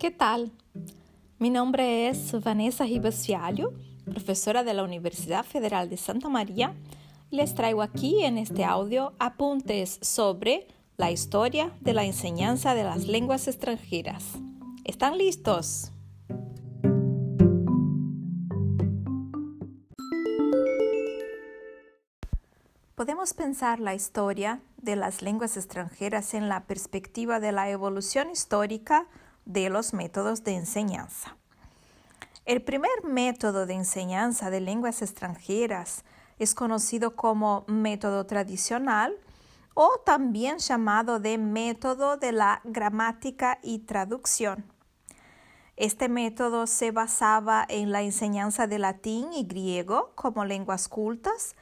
¿Qué tal? Mi nombre es Vanessa Ribas Fialho, profesora de la Universidad Federal de Santa María. Les traigo aquí en este audio apuntes sobre la historia de la enseñanza de las lenguas extranjeras. ¿Están listos? Podemos pensar la historia de las lenguas extranjeras en la perspectiva de la evolución histórica de los métodos de enseñanza. El primer método de enseñanza de lenguas extranjeras es conocido como método tradicional o también llamado de método de la gramática y traducción. Este método se basaba en la enseñanza de latín y griego como lenguas cultas,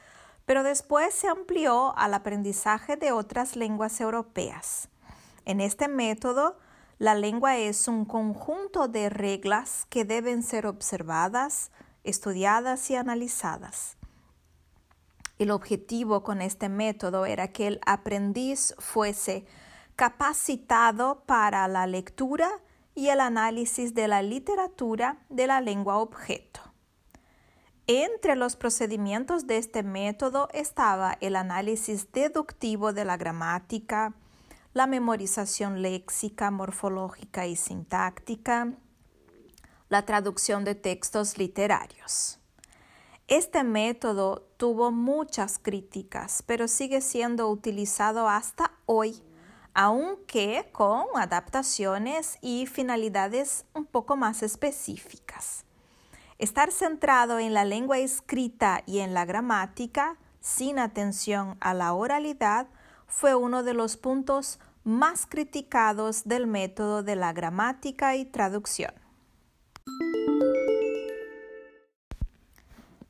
pero después se amplió al aprendizaje de otras lenguas europeas. En este método, la lengua es un conjunto de reglas que deben ser observadas, estudiadas y analizadas. El objetivo con este método era que el aprendiz fuese capacitado para la lectura y el análisis de la literatura de la lengua objeto. Entre los procedimientos de este método estaba el análisis deductivo de la gramática, la memorización léxica, morfológica y sintáctica, la traducción de textos literarios. Este método tuvo muchas críticas, pero sigue siendo utilizado hasta hoy, aunque con adaptaciones y finalidades un poco más específicas. Estar centrado en la lengua escrita y en la gramática, sin atención a la oralidad, fue uno de los puntos más criticados del método de la gramática y traducción.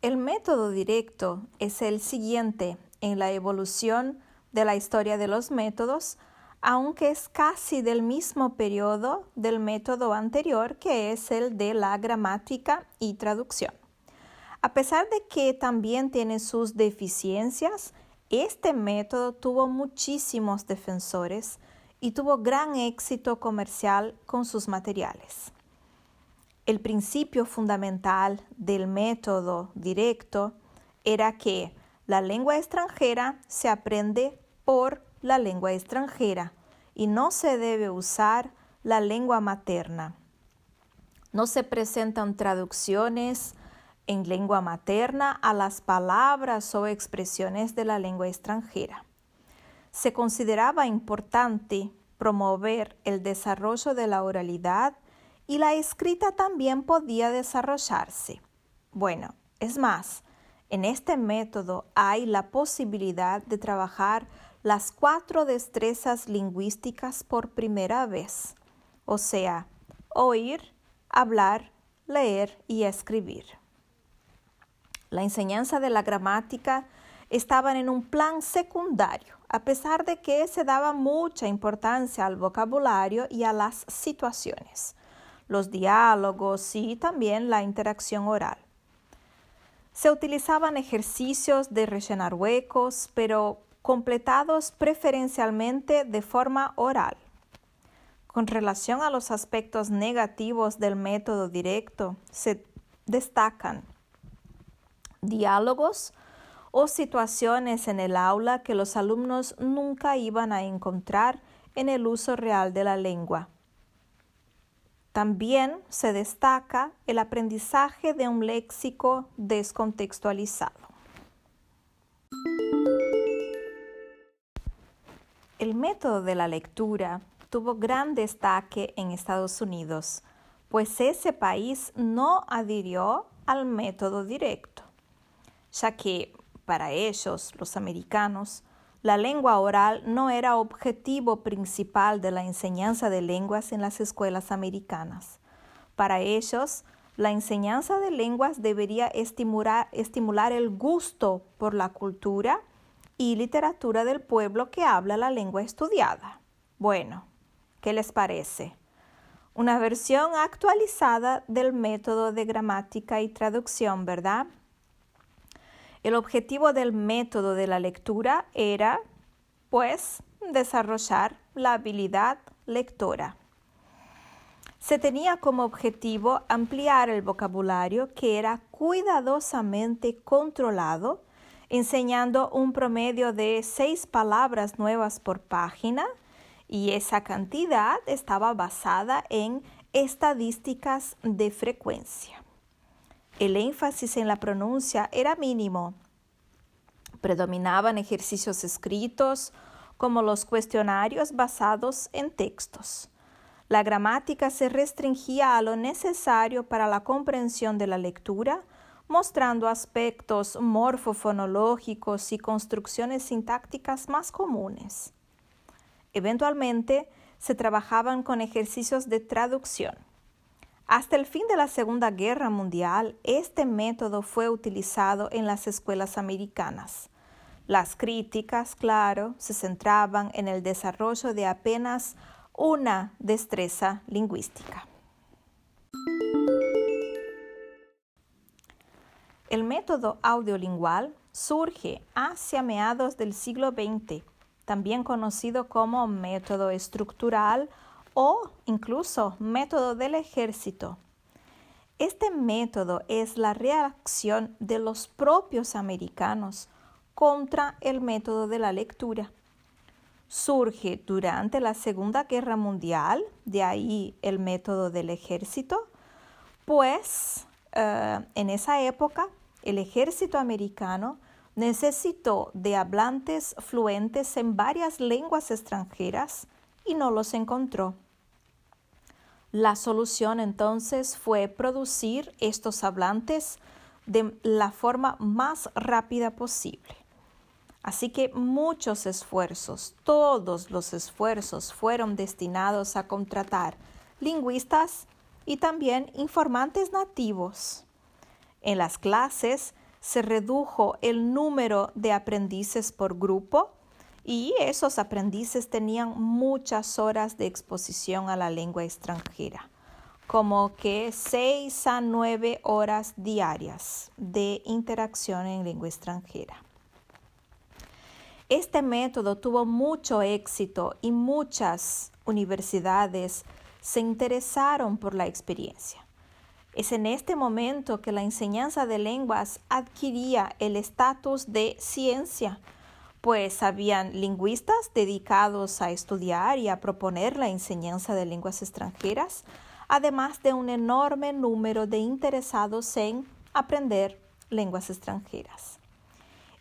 El método directo es el siguiente en la evolución de la historia de los métodos, aunque es casi del mismo periodo del método anterior que es el de la gramática y traducción. A pesar de que también tiene sus deficiencias, este método tuvo muchísimos defensores y tuvo gran éxito comercial con sus materiales. El principio fundamental del método directo era que la lengua extranjera se aprende por la lengua extranjera y no se debe usar la lengua materna. No se presentan traducciones en lengua materna a las palabras o expresiones de la lengua extranjera. Se consideraba importante promover el desarrollo de la oralidad y la escrita también podía desarrollarse. Bueno, es más, en este método hay la posibilidad de trabajar las cuatro destrezas lingüísticas por primera vez, o sea, oír, hablar, leer y escribir. La enseñanza de la gramática estaban en un plan secundario, a pesar de que se daba mucha importancia al vocabulario y a las situaciones, los diálogos y también la interacción oral. Se utilizaban ejercicios de rellenar huecos, pero completados preferencialmente de forma oral. Con relación a los aspectos negativos del método directo, se destacan diálogos o situaciones en el aula que los alumnos nunca iban a encontrar en el uso real de la lengua. También se destaca el aprendizaje de un léxico descontextualizado. El método de la lectura tuvo gran destaque en Estados Unidos, pues ese país no adhirió al método directo ya que para ellos, los americanos, la lengua oral no era objetivo principal de la enseñanza de lenguas en las escuelas americanas. Para ellos, la enseñanza de lenguas debería estimular, estimular, el gusto por la cultura y literatura del pueblo que habla la lengua estudiada. Bueno, ¿qué les parece? Una versión actualizada del método de gramática y traducción, ¿verdad? El objetivo del método de la lectura era, pues, desarrollar la habilidad lectora. se tenía como objetivo ampliar el vocabulario que era cuidadosamente controlado, enseñando un promedio de seis palabras nuevas por página y esa cantidad estaba basada en estadísticas de frecuencia. El énfasis en la pronuncia era mínimo. Predominaban ejercicios escritos como los cuestionarios basados en textos. La gramática se restringía a lo necesario para la comprensión de la lectura, mostrando aspectos morfofonológicos y construcciones sintácticas más comunes. Eventualmente, se trabajaban con ejercicios de traducción. Hasta el fin de la Segunda Guerra Mundial, este método fue utilizado en las escuelas americanas. Las críticas, claro, se centraban en el desarrollo de apenas una destreza lingüística. El método audiolingual surge hacia mediados del siglo XX, también conocido como método estructural o incluso método del ejército. Este método es la reacción de los propios americanos contra el método de la lectura surge durante la Segunda Guerra Mundial, de ahí el método del ejército, pues eh, en esa época el ejército americano necesitó de hablantes fluentes en varias lenguas extranjeras y no los encontró. La solución entonces fue producir estos hablantes de la forma más rápida posible. Así que muchos esfuerzos, todos los esfuerzos fueron destinados a contratar lingüistas y también informantes nativos. En las clases se redujo el número de aprendices por grupo y esos aprendices tenían muchas horas de exposición a la lengua extranjera, como que seis a nueve horas diarias de interacción en lengua extranjera. Este método tuvo mucho éxito y muchas universidades se interesaron por la experiencia. Es en este momento que la enseñanza de lenguas adquiría el estatus de ciencia, pues habían lingüistas dedicados a estudiar y a proponer la enseñanza de lenguas extranjeras, además de un enorme número de interesados en aprender lenguas extranjeras.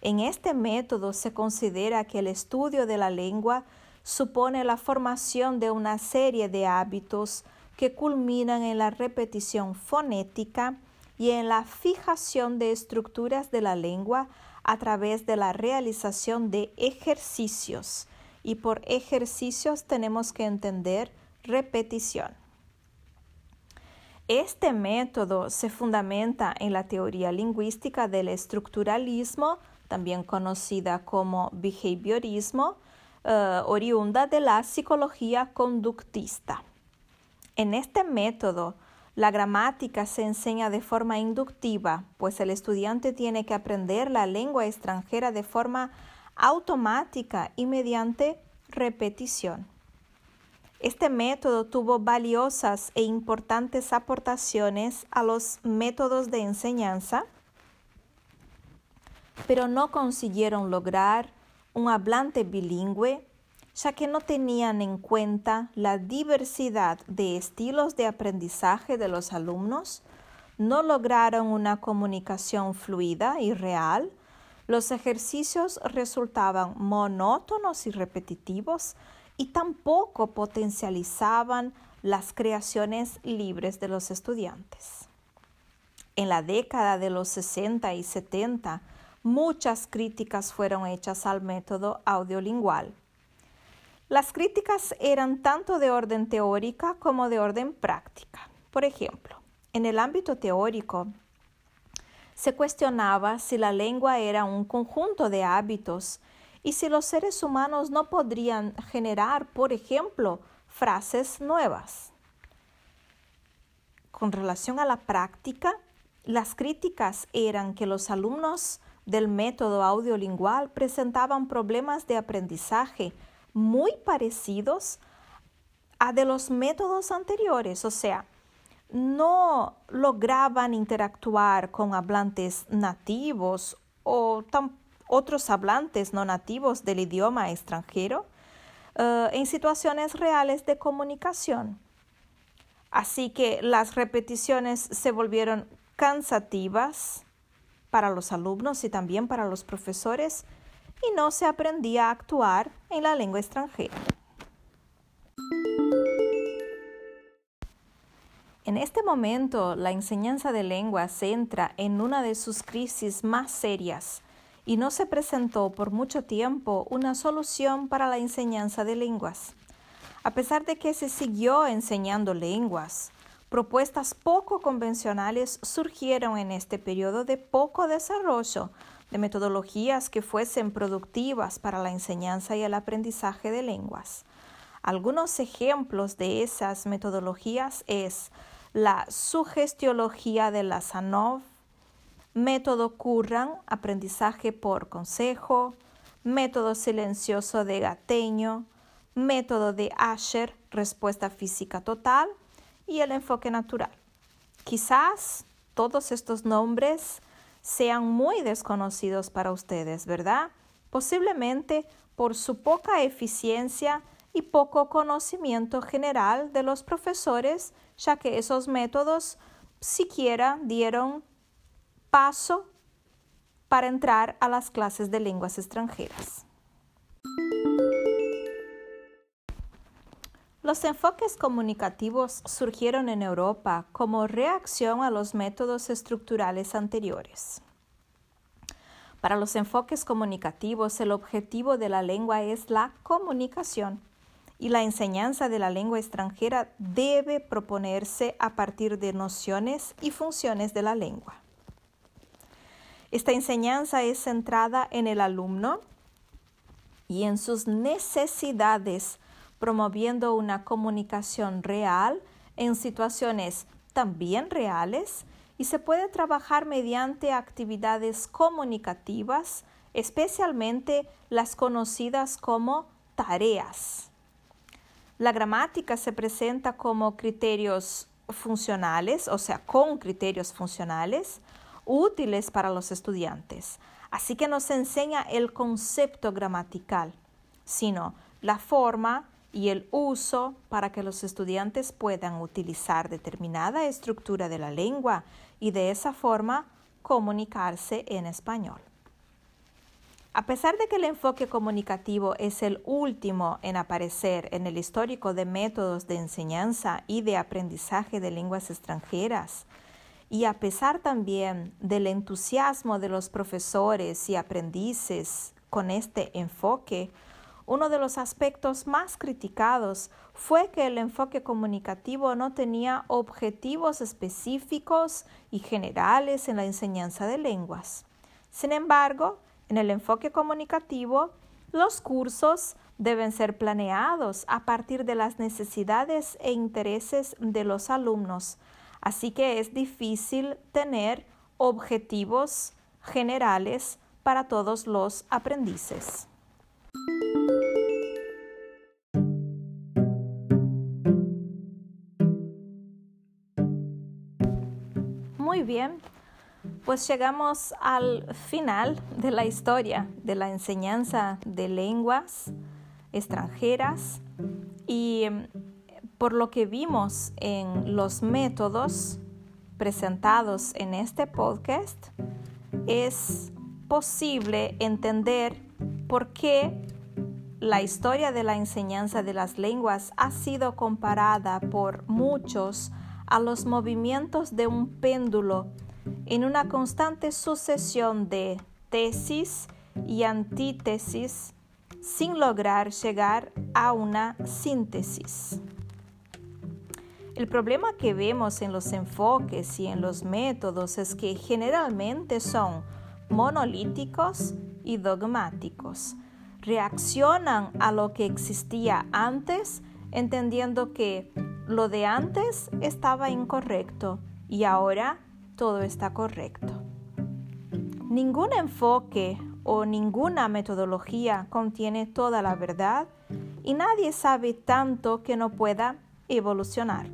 En este método se considera que el estudio de la lengua supone la formación de una serie de hábitos que culminan en la repetición fonética y en la fijación de estructuras de la lengua a través de la realización de ejercicios. Y por ejercicios tenemos que entender repetición. Este método se fundamenta en la teoría lingüística del estructuralismo también conocida como behaviorismo, eh, oriunda de la psicología conductista. En este método, la gramática se enseña de forma inductiva, pues el estudiante tiene que aprender la lengua extranjera de forma automática y mediante repetición. Este método tuvo valiosas e importantes aportaciones a los métodos de enseñanza pero no consiguieron lograr un hablante bilingüe, ya que no tenían en cuenta la diversidad de estilos de aprendizaje de los alumnos, no lograron una comunicación fluida y real, los ejercicios resultaban monótonos y repetitivos y tampoco potencializaban las creaciones libres de los estudiantes. En la década de los 60 y 70, muchas críticas fueron hechas al método audiolingual. Las críticas eran tanto de orden teórica como de orden práctica. Por ejemplo, en el ámbito teórico, se cuestionaba si la lengua era un conjunto de hábitos y si los seres humanos no podrían generar, por ejemplo, frases nuevas. Con relación a la práctica, las críticas eran que los alumnos del método audiolingual presentaban problemas de aprendizaje muy parecidos a de los métodos anteriores, o sea, no lograban interactuar con hablantes nativos o otros hablantes no nativos del idioma extranjero eh, en situaciones reales de comunicación. Así que las repeticiones se volvieron cansativas para los alumnos y también para los profesores y no se aprendía a actuar en la lengua extranjera. En este momento, la enseñanza de lengua se entra en una de sus crisis más serias y no se presentó por mucho tiempo una solución para la enseñanza de lenguas. A pesar de que se siguió enseñando lenguas, propuestas poco convencionales surgieron en este periodo de poco desarrollo de metodologías que fuesen productivas para la enseñanza y el aprendizaje de lenguas. Algunos ejemplos de esas metodologías es la sugestiología de la Sanov, método Curran, aprendizaje por consejo, método silencioso de Gateño, método de Asher, respuesta física total, y el enfoque natural. Quizás todos estos nombres sean muy desconocidos para ustedes, ¿verdad? Posiblemente por su poca eficiencia y poco conocimiento general de los profesores, ya que esos métodos siquiera dieron paso para entrar a las clases de lenguas extranjeras. Los enfoques comunicativos surgieron en Europa como reacción a los métodos estructurales anteriores. Para los enfoques comunicativos, el objetivo de la lengua es la comunicación y la enseñanza de la lengua extranjera debe proponerse a partir de nociones y funciones de la lengua. Esta enseñanza es centrada en el alumno y en sus necesidades, promoviendo una comunicación real en situaciones también reales y se puede trabajar mediante actividades comunicativas, especialmente las conocidas como tareas. La gramática se presenta como criterios funcionales, o sea, con criterios funcionales, útiles para los estudiantes. Así que no se enseña el concepto gramatical, sino la forma y el uso para que los estudiantes puedan utilizar determinada estructura de la lengua y de esa forma comunicarse en español. A pesar de que el enfoque comunicativo es el último en aparecer en el histórico de métodos de enseñanza y de aprendizaje de lenguas extranjeras, y a pesar también del entusiasmo de los profesores y aprendices con este enfoque, uno de los aspectos más criticados fue que el enfoque comunicativo no tenía objetivos específicos y generales en la enseñanza de lenguas. Sin embargo, en el enfoque comunicativo, los cursos deben ser planeados a partir de las necesidades e intereses de los alumnos, Así que es difícil tener objetivos generales para todos los aprendices. Muy bien, pues llegamos al final de la historia de la enseñanza de lenguas extranjeras y por lo que vimos en los métodos presentados en este podcast, es posible entender por qué la historia de la enseñanza de las lenguas ha sido comparada por muchos a los movimientos de un péndulo en una constante sucesión de tesis y antítesis sin lograr llegar a una síntesis. El problema que vemos en los enfoques y en los métodos es que generalmente son monolíticos y dogmáticos. Reaccionan a lo que existía antes, entendiendo que lo de antes estaba incorrecto y ahora todo está correcto. Ningún enfoque o ninguna metodología contiene toda la verdad y nadie sabe tanto que no pueda evolucionar.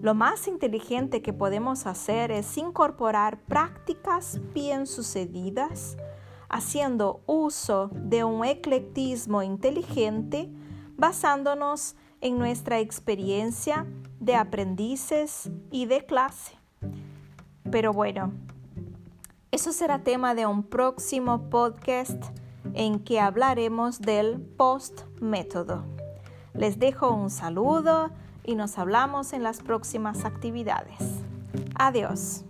Lo más inteligente que podemos hacer es incorporar prácticas bien sucedidas, haciendo uso de un eclectismo inteligente basándonos en nuestra experiencia de aprendices y de clase. Pero bueno, eso será tema de un próximo podcast en que hablaremos del post-método. Les dejo un saludo y nos hablamos en las próximas actividades. Adiós.